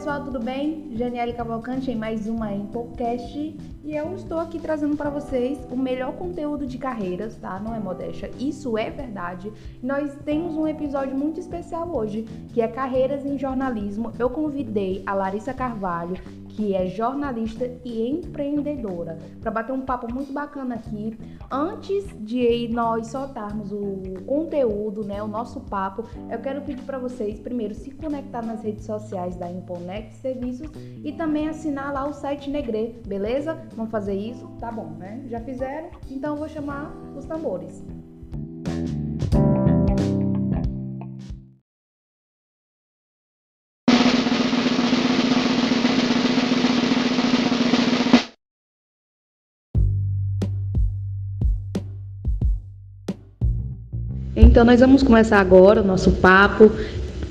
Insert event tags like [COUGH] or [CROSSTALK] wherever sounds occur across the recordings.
pessoal, tudo bem? Janiele Cavalcante em mais uma em podcast e eu estou aqui trazendo para vocês o melhor conteúdo de carreiras, tá? Não é modéstia, isso é verdade. Nós temos um episódio muito especial hoje, que é carreiras em jornalismo. Eu convidei a Larissa Carvalho, que é jornalista e empreendedora, para bater um papo muito bacana aqui. Antes de nós soltarmos o conteúdo, né, o nosso papo, eu quero pedir para vocês primeiro se conectar nas redes sociais da Imponex Serviços e também assinar lá o site Negre, beleza? Vamos fazer isso? Tá bom, né? Já fizeram? Então eu vou chamar os tambores. Então nós vamos começar agora o nosso papo.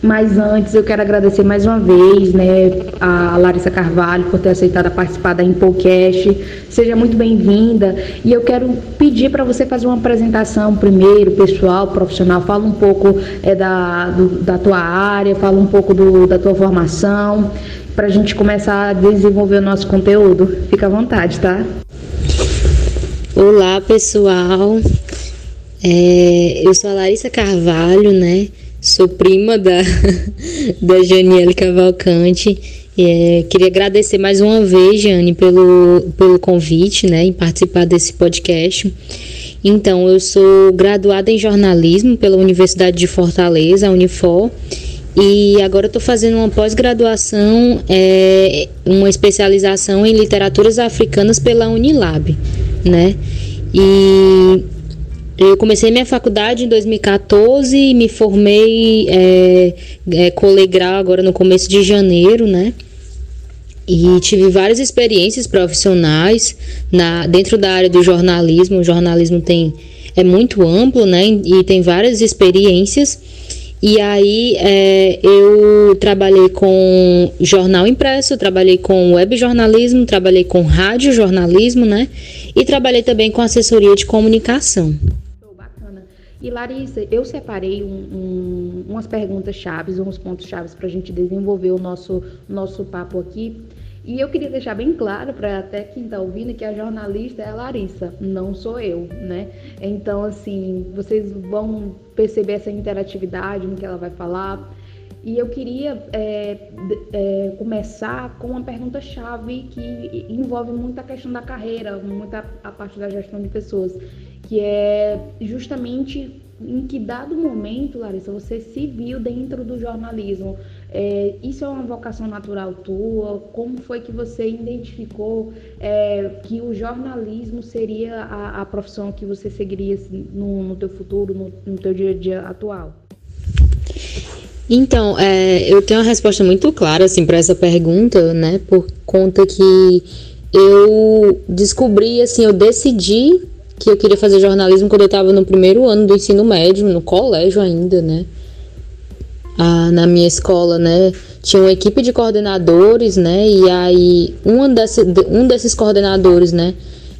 Mas antes eu quero agradecer mais uma vez, né, a Larissa Carvalho por ter aceitado participar da Impocast. Seja muito bem-vinda. E eu quero pedir para você fazer uma apresentação primeiro, pessoal, profissional. Fala um pouco é, da, do, da tua área, fala um pouco do, da tua formação, para a gente começar a desenvolver o nosso conteúdo. Fica à vontade, tá? Olá, pessoal. É, eu sou a Larissa Carvalho, né? Sou prima da, [LAUGHS] da Janiele Cavalcante. É, queria agradecer mais uma vez, Jane, pelo, pelo convite, né, em participar desse podcast. Então, eu sou graduada em jornalismo pela Universidade de Fortaleza, Unifor, e agora estou fazendo uma pós-graduação, é, uma especialização em literaturas africanas pela Unilab, né? E eu comecei minha faculdade em 2014 e me formei é, é, colegral agora no começo de janeiro, né? E tive várias experiências profissionais na, dentro da área do jornalismo. O jornalismo tem, é muito amplo, né? E tem várias experiências. E aí é, eu trabalhei com jornal impresso, trabalhei com web jornalismo, trabalhei com rádio jornalismo, né? E trabalhei também com assessoria de comunicação. E Larissa, eu separei um, um, umas perguntas chaves, uns pontos chaves para a gente desenvolver o nosso, nosso papo aqui. E eu queria deixar bem claro para até quem está ouvindo que a jornalista é a Larissa, não sou eu, né? Então, assim, vocês vão perceber essa interatividade no que ela vai falar. E eu queria é, é, começar com uma pergunta-chave que envolve muito a questão da carreira, muita a parte da gestão de pessoas que é justamente em que dado momento, Larissa, você se viu dentro do jornalismo. É, isso é uma vocação natural tua? Como foi que você identificou é, que o jornalismo seria a, a, profissão que você seguiria assim, no, no teu futuro, no, no teu dia a dia atual? Então, é, eu tenho uma resposta muito clara assim para essa pergunta, né? Por conta que eu descobri, assim, eu decidi que eu queria fazer jornalismo quando eu estava no primeiro ano do ensino médio, no colégio ainda, né? Ah, na minha escola, né? Tinha uma equipe de coordenadores, né? E aí uma desse, um desses coordenadores, né?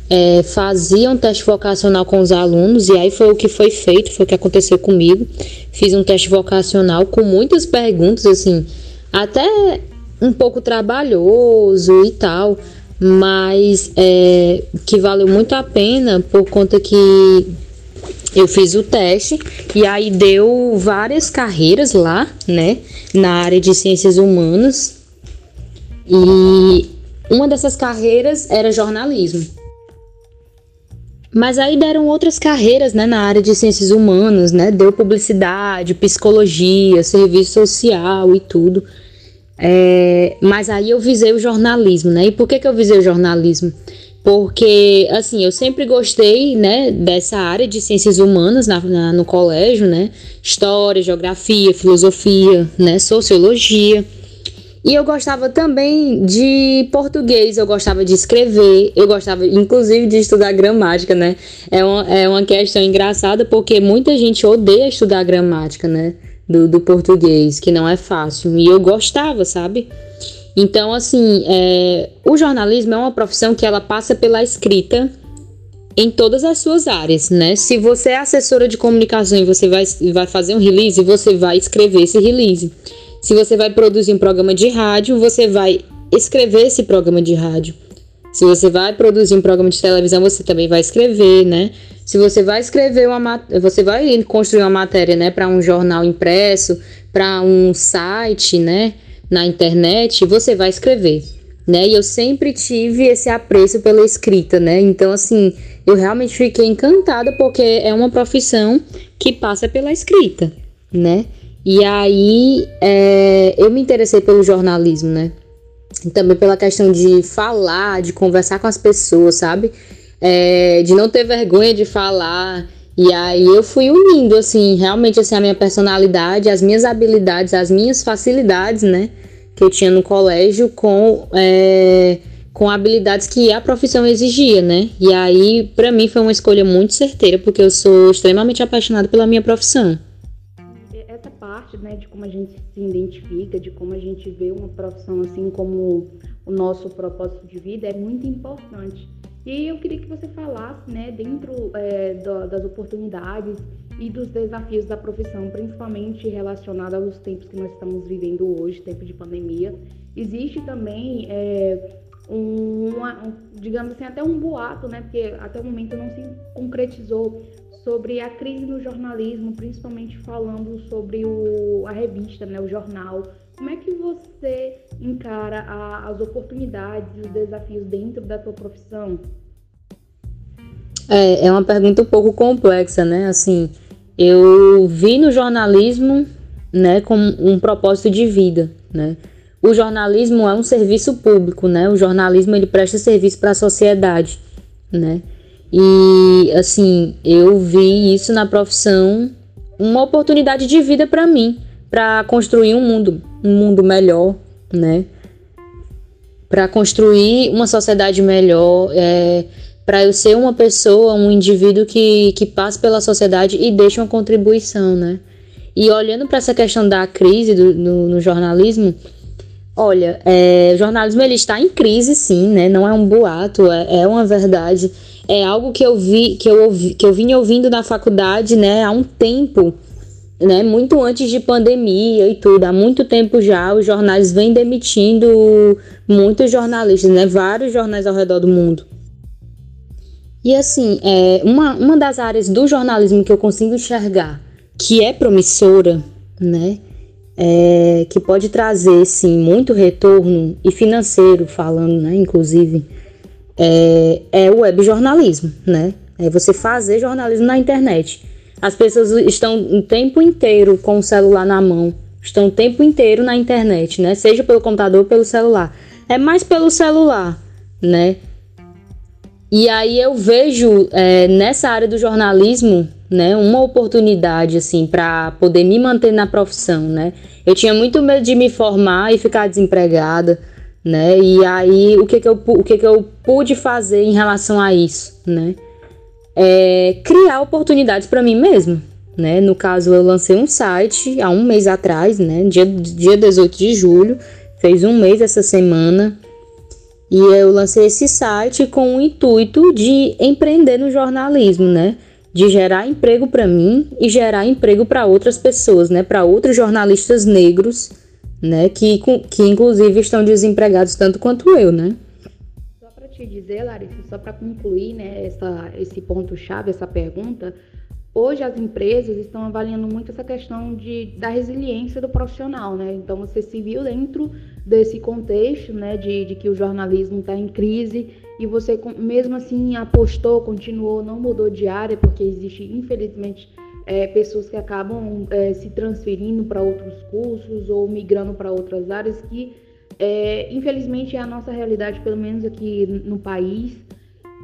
É, fazia um teste vocacional com os alunos e aí foi o que foi feito, foi o que aconteceu comigo. Fiz um teste vocacional com muitas perguntas, assim, até um pouco trabalhoso e tal mas é, que valeu muito a pena por conta que eu fiz o teste e aí deu várias carreiras lá, né, na área de ciências humanas. E uma dessas carreiras era jornalismo. Mas aí deram outras carreiras, né, na área de ciências humanas, né? Deu publicidade, psicologia, serviço social e tudo. É, mas aí eu visei o jornalismo, né? E por que, que eu visei o jornalismo? Porque, assim, eu sempre gostei, né, dessa área de ciências humanas na, na, no colégio, né? História, geografia, filosofia, né? Sociologia. E eu gostava também de português, eu gostava de escrever, eu gostava inclusive de estudar gramática, né? É uma, é uma questão engraçada porque muita gente odeia estudar gramática, né? Do, do português, que não é fácil. E eu gostava, sabe? Então, assim, é, o jornalismo é uma profissão que ela passa pela escrita em todas as suas áreas, né? Se você é assessora de comunicação e você vai, vai fazer um release, você vai escrever esse release. Se você vai produzir um programa de rádio, você vai escrever esse programa de rádio. Se você vai produzir um programa de televisão, você também vai escrever, né? Se você vai escrever uma você vai construir uma matéria, né, para um jornal impresso, para um site, né, na internet, você vai escrever, né? E eu sempre tive esse apreço pela escrita, né? Então assim, eu realmente fiquei encantada porque é uma profissão que passa pela escrita, né? E aí é, eu me interessei pelo jornalismo, né? Também pela questão de falar, de conversar com as pessoas, sabe? É, de não ter vergonha de falar. E aí eu fui unindo, assim, realmente assim, a minha personalidade, as minhas habilidades, as minhas facilidades, né? Que eu tinha no colégio com, é, com habilidades que a profissão exigia, né? E aí, para mim, foi uma escolha muito certeira, porque eu sou extremamente apaixonada pela minha profissão parte né, de como a gente se identifica, de como a gente vê uma profissão assim como o nosso propósito de vida é muito importante. E eu queria que você falasse, né, dentro é, do, das oportunidades e dos desafios da profissão, principalmente relacionado aos tempos que nós estamos vivendo hoje, tempo de pandemia. Existe também é, um, uma, um, digamos assim, até um boato, né, porque até o momento não se concretizou sobre a crise no jornalismo, principalmente falando sobre o, a revista, né, o jornal. Como é que você encara a, as oportunidades e os desafios dentro da sua profissão? É, é uma pergunta um pouco complexa, né? Assim, eu vi no jornalismo, né, como um propósito de vida, né? O jornalismo é um serviço público, né? O jornalismo ele presta serviço para a sociedade, né? E assim, eu vi isso na profissão uma oportunidade de vida para mim, para construir um mundo, um mundo melhor, né? Para construir uma sociedade melhor, é, para eu ser uma pessoa, um indivíduo que, que passa pela sociedade e deixa uma contribuição, né? E olhando para essa questão da crise do, no, no jornalismo, olha, é, o jornalismo ele está em crise, sim, né? Não é um boato, é, é uma verdade é algo que eu vi, que eu ouvi, que eu vinha ouvindo na faculdade, né, há um tempo, né, muito antes de pandemia e tudo, há muito tempo já os jornais vêm demitindo muitos jornalistas, né, vários jornais ao redor do mundo. E assim, é, uma, uma das áreas do jornalismo que eu consigo enxergar que é promissora, né, é, que pode trazer, sim, muito retorno e financeiro, falando, né, inclusive, é, é o web jornalismo, né? É você fazer jornalismo na internet. As pessoas estão o tempo inteiro com o celular na mão, estão o tempo inteiro na internet, né? Seja pelo computador ou pelo celular. É mais pelo celular, né? E aí eu vejo é, nessa área do jornalismo, né, uma oportunidade assim para poder me manter na profissão, né? Eu tinha muito medo de me formar e ficar desempregada, né? E aí o que que eu, o que que eu pude fazer em relação a isso, né? É criar oportunidades para mim mesmo, né? No caso eu lancei um site há um mês atrás, né? Dia, dia 18 de julho, fez um mês essa semana. E eu lancei esse site com o intuito de empreender no jornalismo, né? De gerar emprego para mim e gerar emprego para outras pessoas, né? Para outros jornalistas negros né? Que, que inclusive estão desempregados tanto quanto eu, né? Só para te dizer, Larissa, só para concluir, né, essa, esse ponto-chave, essa pergunta, hoje as empresas estão avaliando muito essa questão de, da resiliência do profissional, né? Então você se viu dentro desse contexto, né, de, de que o jornalismo está em crise e você mesmo assim apostou, continuou, não mudou de área, porque existe, infelizmente, é, pessoas que acabam é, se transferindo para outros cursos ou migrando para outras áreas que, é, infelizmente, é a nossa realidade, pelo menos aqui no país.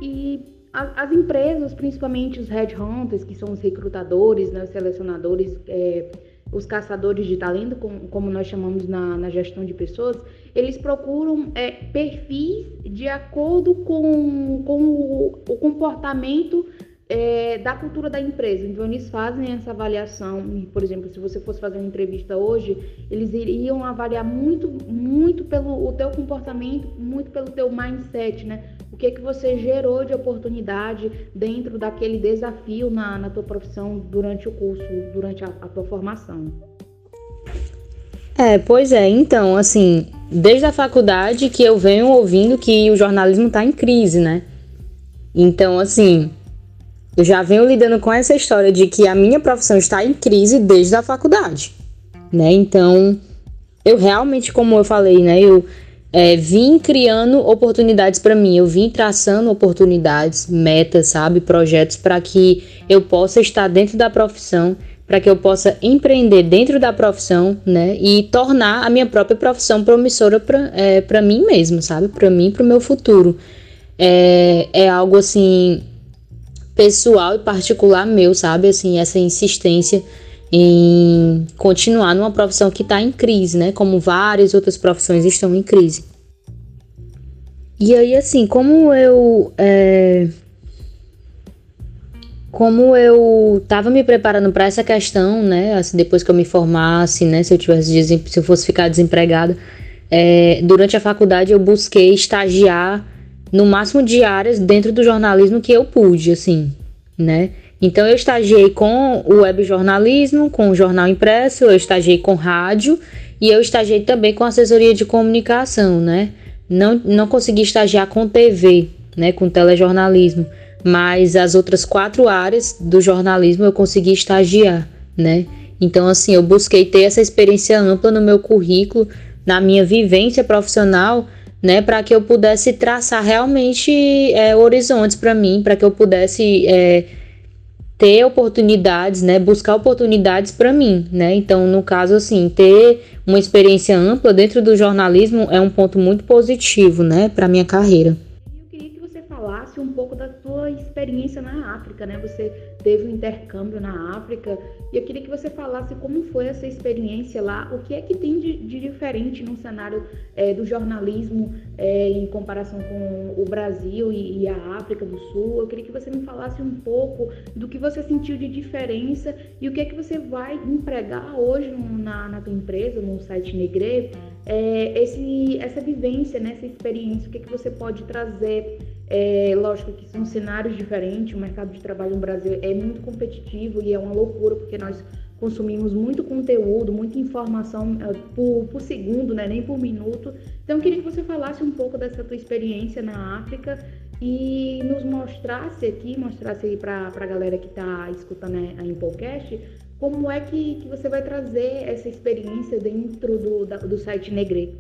E as, as empresas, principalmente os headhunters, que são os recrutadores, né, os selecionadores, é, os caçadores de talento, como, como nós chamamos na, na, gestão de pessoas, eles procuram é, perfis de acordo com, com o, o comportamento é, da cultura da empresa. Então, eles fazem essa avaliação. Por exemplo, se você fosse fazer uma entrevista hoje, eles iriam avaliar muito, muito pelo o teu comportamento, muito pelo teu mindset, né? O que é que você gerou de oportunidade dentro daquele desafio na, na tua profissão durante o curso, durante a, a tua formação. É, pois é. Então, assim, desde a faculdade que eu venho ouvindo que o jornalismo está em crise, né? Então, assim, eu já venho lidando com essa história de que a minha profissão está em crise desde a faculdade, né? Então, eu realmente, como eu falei, né? Eu é, vim criando oportunidades para mim, eu vim traçando oportunidades, metas, sabe, projetos para que eu possa estar dentro da profissão, para que eu possa empreender dentro da profissão, né, e tornar a minha própria profissão promissora para é, mim mesmo, sabe, para mim, para o meu futuro. É, é algo assim pessoal e particular meu, sabe, assim, essa insistência em continuar numa profissão que está em crise, né? Como várias outras profissões estão em crise. E aí, assim, como eu. É, como eu estava me preparando para essa questão, né? Assim, depois que eu me formasse, né? Se eu tivesse se eu fosse ficar desempregada, é, durante a faculdade eu busquei estagiar no máximo de áreas dentro do jornalismo que eu pude, assim, né? Então eu estagiei com o web jornalismo, com o jornal impresso, eu estagiei com rádio e eu estagiei também com assessoria de comunicação, né? Não, não consegui estagiar com TV, né, com telejornalismo, mas as outras quatro áreas do jornalismo eu consegui estagiar, né? Então assim, eu busquei ter essa experiência ampla no meu currículo, na minha vivência profissional, né, para que eu pudesse traçar realmente é, horizontes para mim, para que eu pudesse é, ter oportunidades, né, buscar oportunidades para mim, né? Então, no caso assim, ter uma experiência ampla dentro do jornalismo é um ponto muito positivo, né, para minha carreira falasse um pouco da sua experiência na África, né? Você teve um intercâmbio na África e eu queria que você falasse como foi essa experiência lá, o que é que tem de, de diferente no cenário é, do jornalismo é, em comparação com o Brasil e, e, a África do Sul. Eu queria que você me falasse um pouco do que você sentiu de diferença e o que é que você vai empregar hoje na, na tua empresa, no site Negre, é, esse, essa vivência, né, essa experiência, o que é que você pode trazer é, lógico que são cenários diferentes, o mercado de trabalho no Brasil é muito competitivo e é uma loucura porque nós consumimos muito conteúdo, muita informação é, por, por segundo, né, nem por minuto. Então eu queria que você falasse um pouco dessa tua experiência na África e nos mostrasse aqui, mostrasse aí para a galera que está escutando a, a Impocast, como é que, que você vai trazer essa experiência dentro do, da, do site Negre.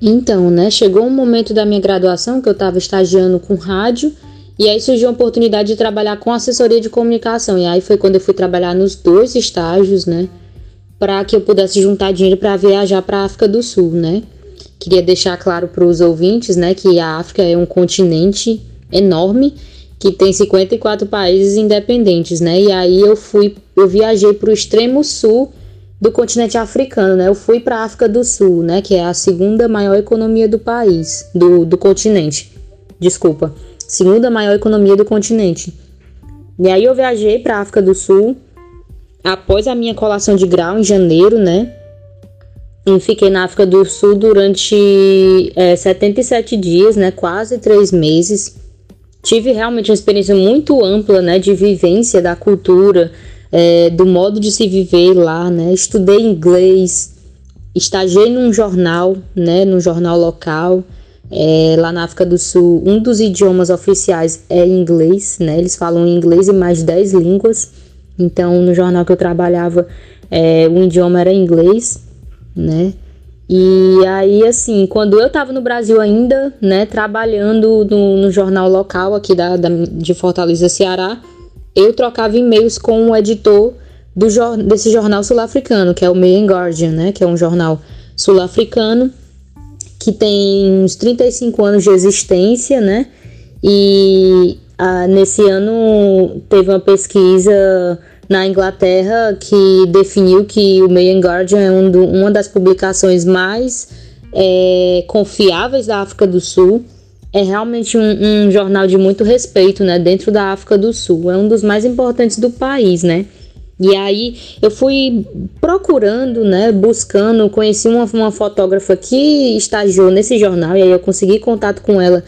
Então, né, chegou um momento da minha graduação que eu estava estagiando com rádio e aí surgiu a oportunidade de trabalhar com assessoria de comunicação. E aí foi quando eu fui trabalhar nos dois estágios, né, para que eu pudesse juntar dinheiro para viajar para a África do Sul, né? Queria deixar claro para os ouvintes, né, que a África é um continente enorme que tem 54 países independentes, né? E aí eu fui, eu viajei para o extremo sul do continente africano, né? Eu fui para a África do Sul, né? Que é a segunda maior economia do país, do, do continente. Desculpa, segunda maior economia do continente. E aí eu viajei para a África do Sul após a minha colação de grau em janeiro, né? E fiquei na África do Sul durante é, 77 dias, né? Quase três meses. Tive realmente uma experiência muito ampla, né? De vivência da cultura, é, do modo de se viver lá, né? Estudei inglês, estagiei num jornal, né? Num jornal local, é, lá na África do Sul. Um dos idiomas oficiais é inglês, né? Eles falam inglês e mais 10 línguas. Então, no jornal que eu trabalhava, é, o idioma era inglês, né? E aí, assim, quando eu tava no Brasil ainda, né, trabalhando no, no jornal local aqui da, da, de Fortaleza, Ceará, eu trocava e-mails com o editor do, desse jornal sul-africano, que é o Mail Guardian, né? Que é um jornal sul-africano que tem uns 35 anos de existência, né? E ah, nesse ano teve uma pesquisa na Inglaterra que definiu que o Mail Guardian é um do, uma das publicações mais é, confiáveis da África do Sul é realmente um, um, jornal de muito respeito, né, dentro da África do Sul. É um dos mais importantes do país, né? E aí eu fui procurando, né, buscando, conheci uma, uma fotógrafa que estagiou nesse jornal e aí eu consegui contato com ela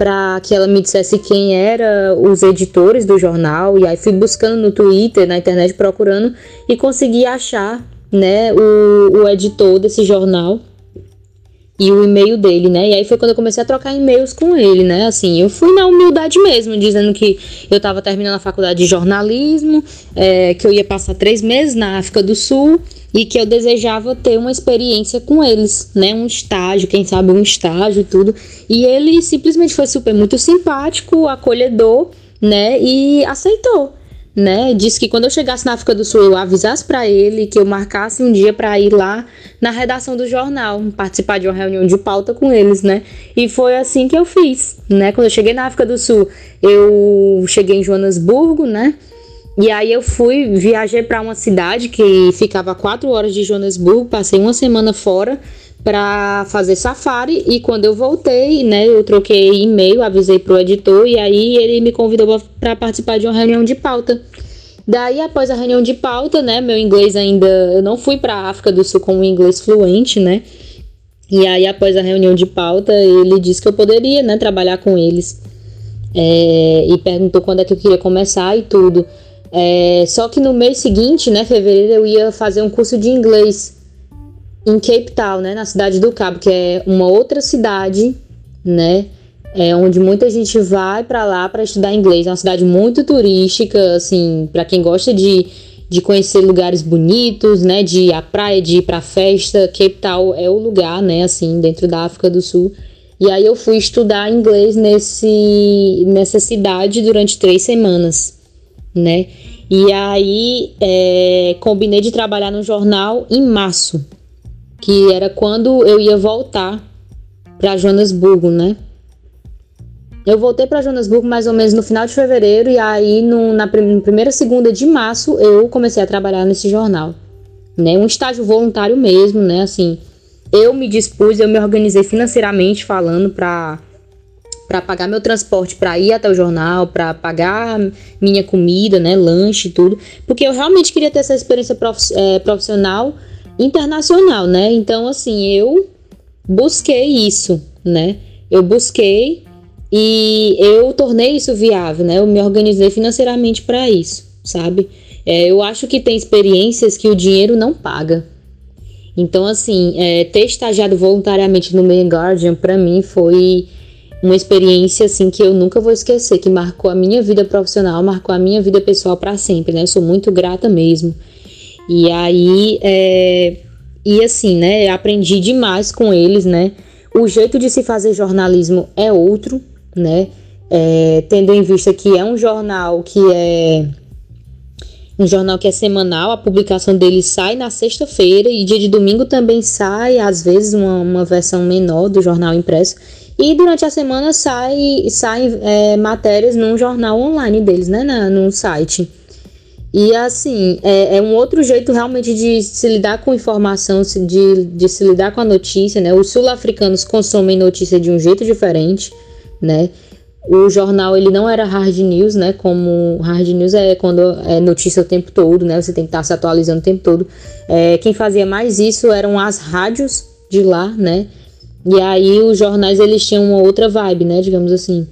para que ela me dissesse quem eram os editores do jornal. E aí fui buscando no Twitter, na internet procurando e consegui achar né, o, o editor desse jornal e o e-mail dele, né? E aí foi quando eu comecei a trocar e-mails com ele, né? Assim, eu fui na humildade mesmo, dizendo que eu estava terminando a faculdade de jornalismo, é, que eu ia passar três meses na África do Sul e que eu desejava ter uma experiência com eles, né? Um estágio, quem sabe um estágio e tudo. E ele simplesmente foi super muito simpático, acolhedor, né? E aceitou né? Disse que quando eu chegasse na África do Sul, eu avisasse para ele que eu marcasse um dia para ir lá na redação do jornal, participar de uma reunião de pauta com eles, né? E foi assim que eu fiz, né? Quando eu cheguei na África do Sul, eu cheguei em Joanesburgo, né? E aí eu fui, viajei para uma cidade que ficava quatro horas de Joanesburgo, passei uma semana fora para fazer safari e quando eu voltei, né, eu troquei e-mail, avisei pro editor e aí ele me convidou para participar de uma reunião de pauta. Daí após a reunião de pauta, né, meu inglês ainda eu não fui para África do Sul com o inglês fluente, né? E aí após a reunião de pauta, ele disse que eu poderia, né, trabalhar com eles. É, e perguntou quando é que eu queria começar e tudo. É, só que no mês seguinte, né, fevereiro, eu ia fazer um curso de inglês em Cape Town, né, na cidade do Cabo, que é uma outra cidade, né, é onde muita gente vai para lá para estudar inglês. É uma cidade muito turística, assim, para quem gosta de, de conhecer lugares bonitos, né, de ir à praia, de ir para festa. Cape Town é o lugar, né, assim, dentro da África do Sul. E aí eu fui estudar inglês nesse, nessa cidade durante três semanas, né? E aí é, combinei de trabalhar no jornal em março, que era quando eu ia voltar para Joanesburgo, né? Eu voltei para Joanesburgo mais ou menos no final de fevereiro e aí no, na prim primeira segunda de março eu comecei a trabalhar nesse jornal, né? Um estágio voluntário mesmo, né? Assim, eu me dispus, eu me organizei financeiramente falando para para pagar meu transporte para ir até o jornal, para pagar minha comida, né, lanche e tudo, porque eu realmente queria ter essa experiência é, profissional internacional, né? Então, assim, eu busquei isso, né? Eu busquei e eu tornei isso viável, né? Eu me organizei financeiramente para isso, sabe? É, eu acho que tem experiências que o dinheiro não paga. Então, assim, é, ter estagiado voluntariamente no Main Guardian, para mim, foi uma experiência, assim, que eu nunca vou esquecer, que marcou a minha vida profissional, marcou a minha vida pessoal para sempre, né? Eu sou muito grata mesmo. E aí, é, e assim, né, aprendi demais com eles, né? O jeito de se fazer jornalismo é outro, né? É, tendo em vista que é um jornal que é um jornal que é semanal, a publicação dele sai na sexta-feira e dia de domingo também sai, às vezes, uma, uma versão menor do jornal impresso. E durante a semana sai, sai é, matérias num jornal online deles, né? Na, no site. E assim, é, é, um outro jeito realmente de se lidar com informação, de, de se lidar com a notícia, né? Os sul-africanos consomem notícia de um jeito diferente, né? O jornal ele não era hard news, né? Como hard news é quando é notícia o tempo todo, né? Você tem que estar se atualizando o tempo todo. É, quem fazia mais isso eram as rádios de lá, né? E aí os jornais eles tinham uma outra vibe, né? Digamos assim.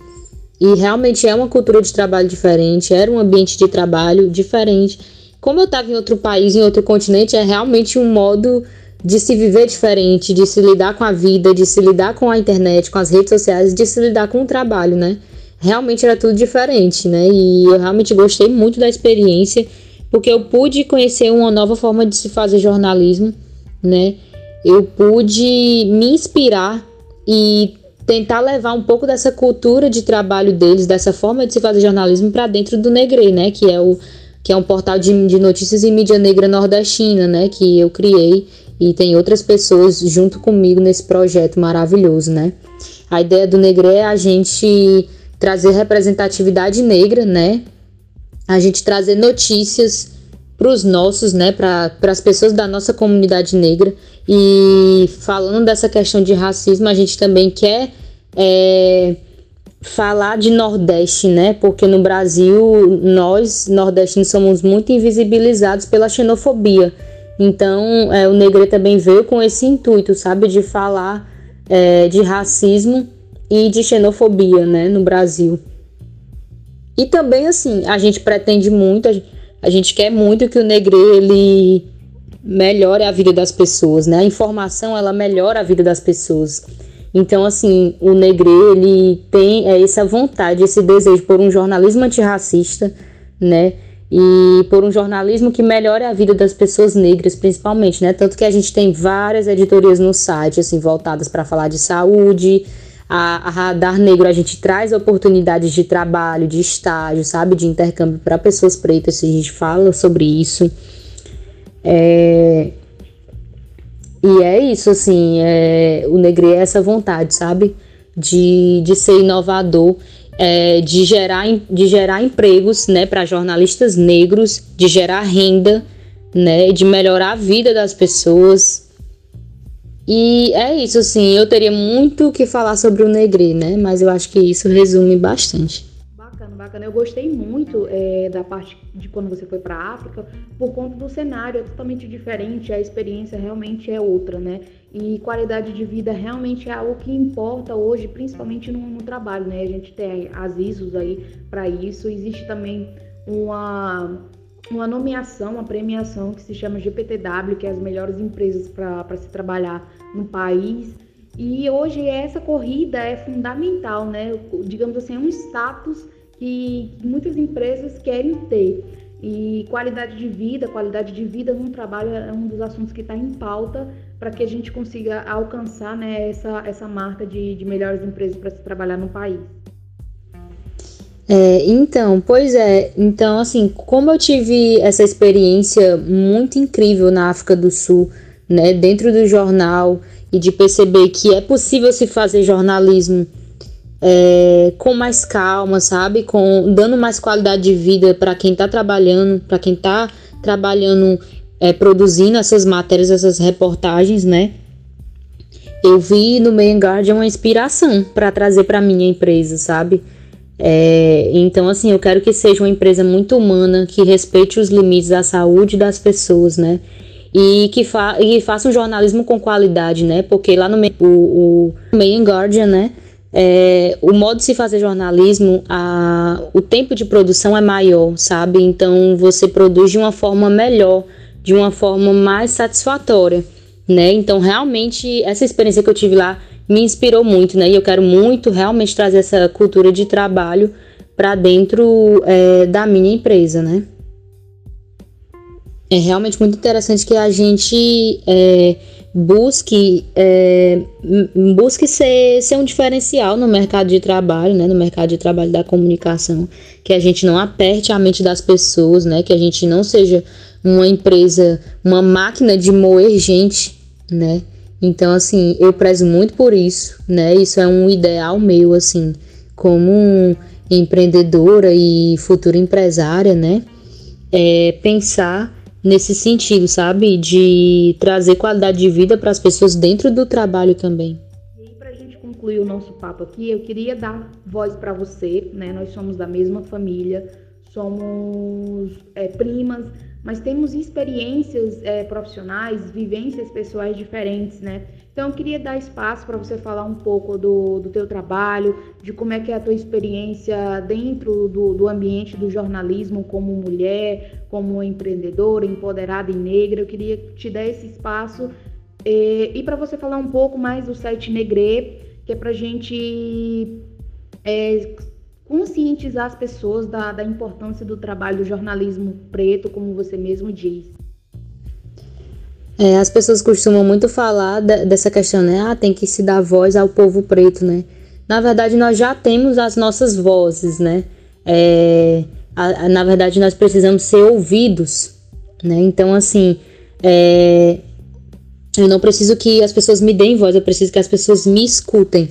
E realmente é uma cultura de trabalho diferente, era um ambiente de trabalho diferente. Como eu estava em outro país, em outro continente, é realmente um modo de se viver diferente, de se lidar com a vida, de se lidar com a internet, com as redes sociais, de se lidar com o trabalho, né? Realmente era tudo diferente, né? E eu realmente gostei muito da experiência, porque eu pude conhecer uma nova forma de se fazer jornalismo, né? Eu pude me inspirar e tentar levar um pouco dessa cultura de trabalho deles, dessa forma de se fazer jornalismo para dentro do Negre, né? Que é o que é um portal de, de notícias e mídia negra nordestina, né? Que eu criei e tem outras pessoas junto comigo nesse projeto maravilhoso, né? A ideia do Negre é a gente trazer representatividade negra, né? A gente trazer notícias para os nossos, né, para as pessoas da nossa comunidade negra. E falando dessa questão de racismo, a gente também quer é, falar de Nordeste, né? Porque no Brasil nós nordestinos somos muito invisibilizados pela xenofobia. Então é, o Negre também veio com esse intuito, sabe, de falar é, de racismo e de xenofobia, né, no Brasil. E também assim a gente pretende muito a gente quer muito que o Negre ele melhore a vida das pessoas, né? A informação ela melhora a vida das pessoas. Então, assim, o Negre ele tem é, essa vontade, esse desejo por um jornalismo antirracista, né? E por um jornalismo que melhore a vida das pessoas negras, principalmente, né? Tanto que a gente tem várias editorias no site, assim, voltadas para falar de saúde. A, a Radar Negro a gente traz oportunidades de trabalho, de estágio, sabe? De intercâmbio para pessoas pretas, a gente fala sobre isso. É, e é isso, assim, é, o Negre é essa vontade, sabe? De, de ser inovador, é, de, gerar, de gerar empregos né, para jornalistas negros, de gerar renda, né, de melhorar a vida das pessoas. E é isso, assim, eu teria muito o que falar sobre o Negre, né? Mas eu acho que isso resume bastante bacana. Eu gostei muito é, da parte de quando você foi para a África, por conta do cenário é totalmente diferente, a experiência realmente é outra, né? E qualidade de vida realmente é algo que importa hoje, principalmente no, no trabalho, né? A gente tem as ISOs aí para isso. Existe também uma uma nomeação, uma premiação que se chama GPTW, que é as melhores empresas para se trabalhar no país. E hoje essa corrida é fundamental, né? Digamos assim, é um status que muitas empresas querem ter. E qualidade de vida, qualidade de vida no trabalho é um dos assuntos que está em pauta para que a gente consiga alcançar né, essa, essa marca de, de melhores empresas para se trabalhar no país. É, então, pois é. Então, assim, como eu tive essa experiência muito incrível na África do Sul, né, dentro do jornal, e de perceber que é possível se fazer jornalismo é, com mais calma, sabe? Com dando mais qualidade de vida para quem está trabalhando, para quem está trabalhando, é, produzindo essas matérias, essas reportagens, né? Eu vi no Main Guardian uma inspiração para trazer para minha empresa, sabe? É, então, assim, eu quero que seja uma empresa muito humana, que respeite os limites da saúde das pessoas, né? E que fa e faça um jornalismo com qualidade, né? Porque lá no o, o Main Guardian, né? é, o modo de se fazer jornalismo, a, o tempo de produção é maior, sabe? Então você produz de uma forma melhor, de uma forma mais satisfatória, né? Então realmente essa experiência que eu tive lá me inspirou muito, né? E eu quero muito realmente trazer essa cultura de trabalho para dentro é, da minha empresa, né? É realmente muito interessante que a gente é, busque, é, busque ser, ser um diferencial no mercado de trabalho, né, no mercado de trabalho da comunicação, que a gente não aperte a mente das pessoas, né, que a gente não seja uma empresa, uma máquina de moer gente, né. Então, assim, eu prezo muito por isso, né, isso é um ideal meu, assim, como empreendedora e futura empresária, né, é pensar nesse sentido, sabe? De trazer qualidade de vida para as pessoas dentro do trabalho também. E para a gente concluir o nosso papo aqui, eu queria dar voz para você, né? Nós somos da mesma família, somos é, primas, mas temos experiências é, profissionais, vivências pessoais diferentes, né? Então, eu queria dar espaço para você falar um pouco do, do teu trabalho, de como é que é a tua experiência dentro do, do ambiente do jornalismo como mulher, como empreendedora, empoderada e negra. Eu queria te dar esse espaço e, e para você falar um pouco mais do site Negre, que é para gente é, conscientizar as pessoas da, da importância do trabalho do jornalismo preto, como você mesmo diz. É, as pessoas costumam muito falar de, dessa questão, né? Ah, tem que se dar voz ao povo preto, né? Na verdade, nós já temos as nossas vozes, né? É, a, a, na verdade, nós precisamos ser ouvidos, né? Então, assim, é, eu não preciso que as pessoas me deem voz, eu preciso que as pessoas me escutem.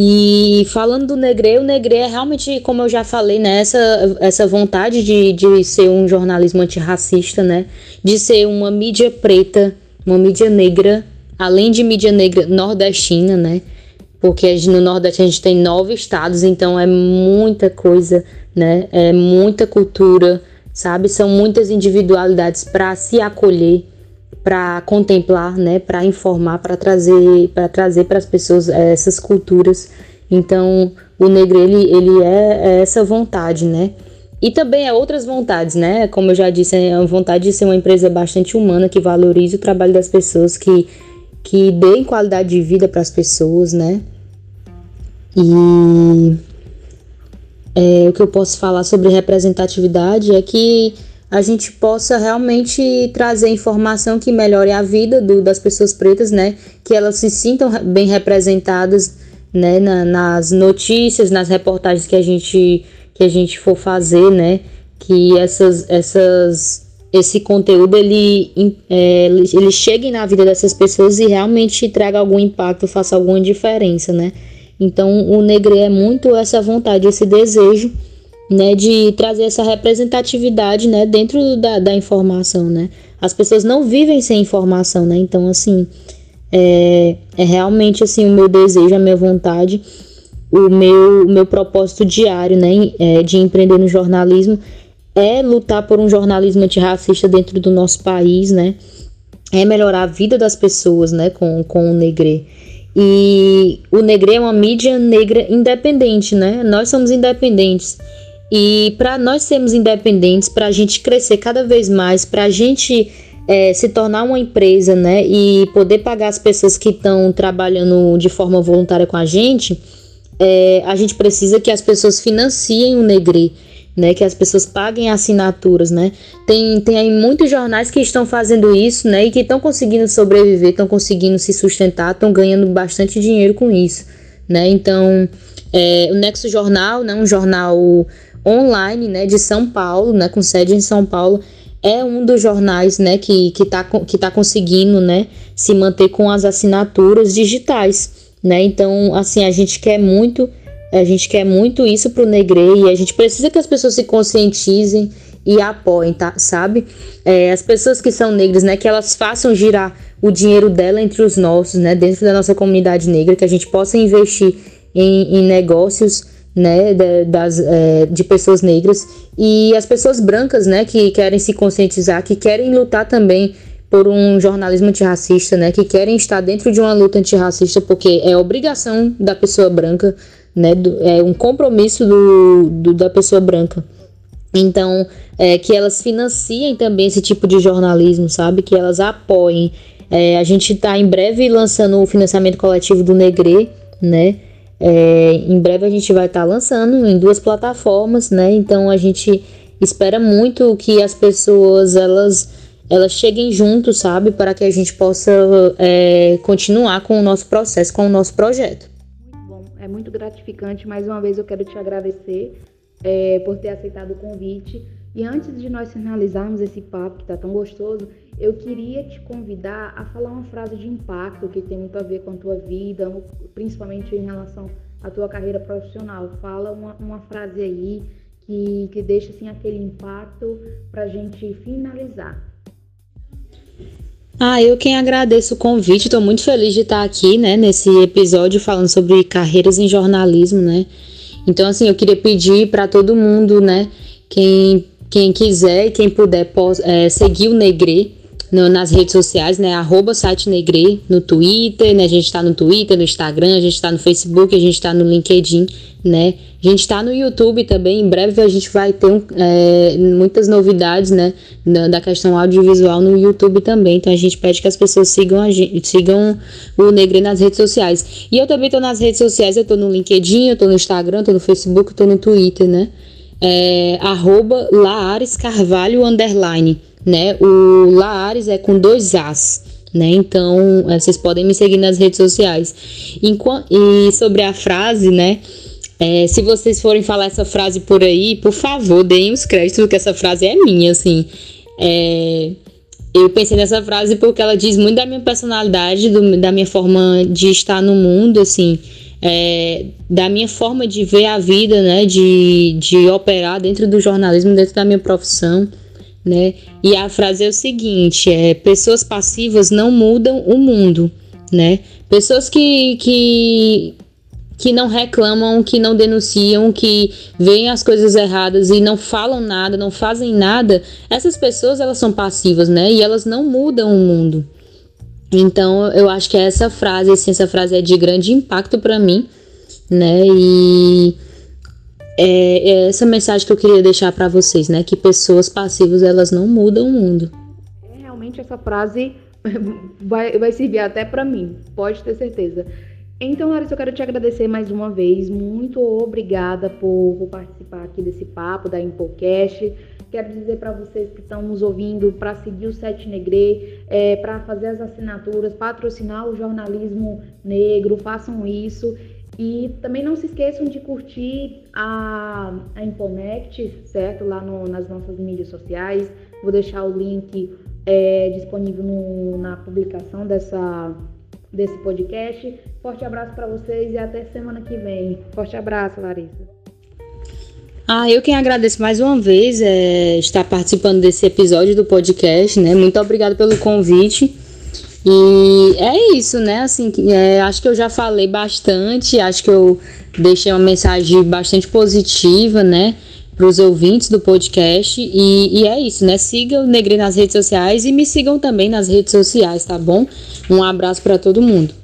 E falando do Negre, o Negre é realmente, como eu já falei, né, essa, essa vontade de, de ser um jornalismo antirracista, né, de ser uma mídia preta, uma mídia negra, além de mídia negra nordestina, né, porque no Nordeste a gente tem nove estados, então é muita coisa, né, é muita cultura, sabe, são muitas individualidades para se acolher para contemplar, né, para informar, para trazer, para trazer para as pessoas eh, essas culturas. Então, o negro ele, ele é, é essa vontade, né, e também é outras vontades, né? Como eu já disse, é a vontade de ser uma empresa bastante humana, que valorize o trabalho das pessoas, que, que dê qualidade de vida para as pessoas, né? E é, o que eu posso falar sobre representatividade é que a gente possa realmente trazer informação que melhore a vida do, das pessoas pretas, né? Que elas se sintam bem representadas, né? Na, nas notícias, nas reportagens que a gente que a gente for fazer, né? Que essas, essas, esse conteúdo ele, é, ele chegue na vida dessas pessoas e realmente traga algum impacto, faça alguma diferença, né? Então o Negre é muito essa vontade, esse desejo, né, de trazer essa representatividade, né, dentro da, da informação, né? As pessoas não vivem sem informação, né? Então assim é, é realmente assim o meu desejo, a minha vontade o meu, o meu propósito diário né, é, de empreender no jornalismo é lutar por um jornalismo antirracista dentro do nosso país, né? É melhorar a vida das pessoas, né, com, com o Negre. E o Negre é uma mídia negra independente, né? Nós somos independentes. E para nós sermos independentes, para a gente crescer cada vez mais, para a gente é, se tornar uma empresa, né, e poder pagar as pessoas que estão trabalhando de forma voluntária com a gente, é, a gente precisa que as pessoas financiem o Negri, né? Que as pessoas paguem assinaturas, né? Tem, tem aí muitos jornais que estão fazendo isso, né? E que estão conseguindo sobreviver, estão conseguindo se sustentar, estão ganhando bastante dinheiro com isso, né? Então, é, o Nexo Jornal, né? Um jornal online, né? De São Paulo, né? Com sede em São Paulo, é um dos jornais, né? Que, que, tá, que tá conseguindo, né? Se manter com as assinaturas digitais né? Então, assim, a gente quer muito, a gente quer muito isso pro Negre e a gente precisa que as pessoas se conscientizem e apoiem, tá? Sabe? É, as pessoas que são negras, né? Que elas façam girar o dinheiro dela entre os nossos, né? Dentro da nossa comunidade negra, que a gente possa investir em, em negócios, né? De, das, é, de pessoas negras e as pessoas brancas, né? Que querem se conscientizar, que querem lutar também por um jornalismo antirracista, né, que querem estar dentro de uma luta antirracista porque é obrigação da pessoa branca, né, do, é um compromisso do, do, da pessoa branca. Então, é, que elas financiem também esse tipo de jornalismo, sabe? Que elas apoiem. É, a gente está em breve lançando o financiamento coletivo do Negre, né? É, em breve a gente vai estar tá lançando em duas plataformas, né? Então a gente espera muito que as pessoas elas elas cheguem juntos, sabe, para que a gente possa é, continuar com o nosso processo, com o nosso projeto. Muito bom, é muito gratificante. Mais uma vez eu quero te agradecer é, por ter aceitado o convite. E antes de nós finalizarmos esse papo que está tão gostoso, eu queria te convidar a falar uma frase de impacto que tem muito a ver com a tua vida, principalmente em relação à tua carreira profissional. Fala uma, uma frase aí que, que deixa assim, aquele impacto para a gente finalizar. Ah, eu quem agradeço o convite, estou muito feliz de estar aqui, né, nesse episódio falando sobre carreiras em jornalismo, né. Então, assim, eu queria pedir para todo mundo, né, quem, quem quiser e quem puder é, seguir o Negre no, nas redes sociais, né, arroba site Negre no Twitter, né, a gente está no Twitter, no Instagram, a gente está no Facebook, a gente está no LinkedIn, né, a gente está no YouTube também, em breve a gente vai ter um, é, muitas novidades, né, da, da, questão audiovisual no YouTube também. Então a gente pede que as pessoas sigam a gente, sigam o Negre nas redes sociais. E eu também estou nas redes sociais, eu estou no LinkedIn, eu estou no Instagram, estou no Facebook, estou no Twitter, né? É, arroba Laares Carvalho underline, né? O Laares é com dois As. Né? Então, é, vocês podem me seguir nas redes sociais. e sobre a frase, né? É, se vocês forem falar essa frase por aí, por favor, deem os créditos, porque essa frase é minha, assim. É, eu pensei nessa frase porque ela diz muito da minha personalidade, do, da minha forma de estar no mundo, assim, é, da minha forma de ver a vida, né, de, de operar dentro do jornalismo, dentro da minha profissão, né. E a frase é o seguinte: é, pessoas passivas não mudam o mundo, né. Pessoas que, que que não reclamam, que não denunciam, que veem as coisas erradas e não falam nada, não fazem nada, essas pessoas elas são passivas, né? E elas não mudam o mundo. Então, eu acho que essa frase, assim, essa frase é de grande impacto para mim, né? E é, é essa mensagem que eu queria deixar para vocês, né? Que pessoas passivas elas não mudam o mundo. É, realmente essa frase [LAUGHS] vai, vai servir até para mim, pode ter certeza. Então, Larissa, eu quero te agradecer mais uma vez. Muito obrigada por, participar aqui desse papo da Impocast. Quero dizer para vocês que estão nos ouvindo para seguir o Sete Negre, é, para fazer as assinaturas, patrocinar o jornalismo negro, façam isso. E também não se esqueçam de curtir a, a Imponect, certo? Lá no, nas nossas mídias sociais. Vou deixar o link é, disponível no, na publicação dessa, desse podcast. Forte abraço para vocês e até semana que vem. Forte abraço, Larissa. Ah, eu quem agradeço mais uma vez é, estar participando desse episódio do podcast, né? Muito obrigada pelo convite. E é isso, né? Assim, é, acho que eu já falei bastante, acho que eu deixei uma mensagem bastante positiva, né? Para os ouvintes do podcast. E, e, é isso, né? Siga o Negre nas redes sociais e me sigam também nas redes sociais, tá bom? Um abraço para todo mundo.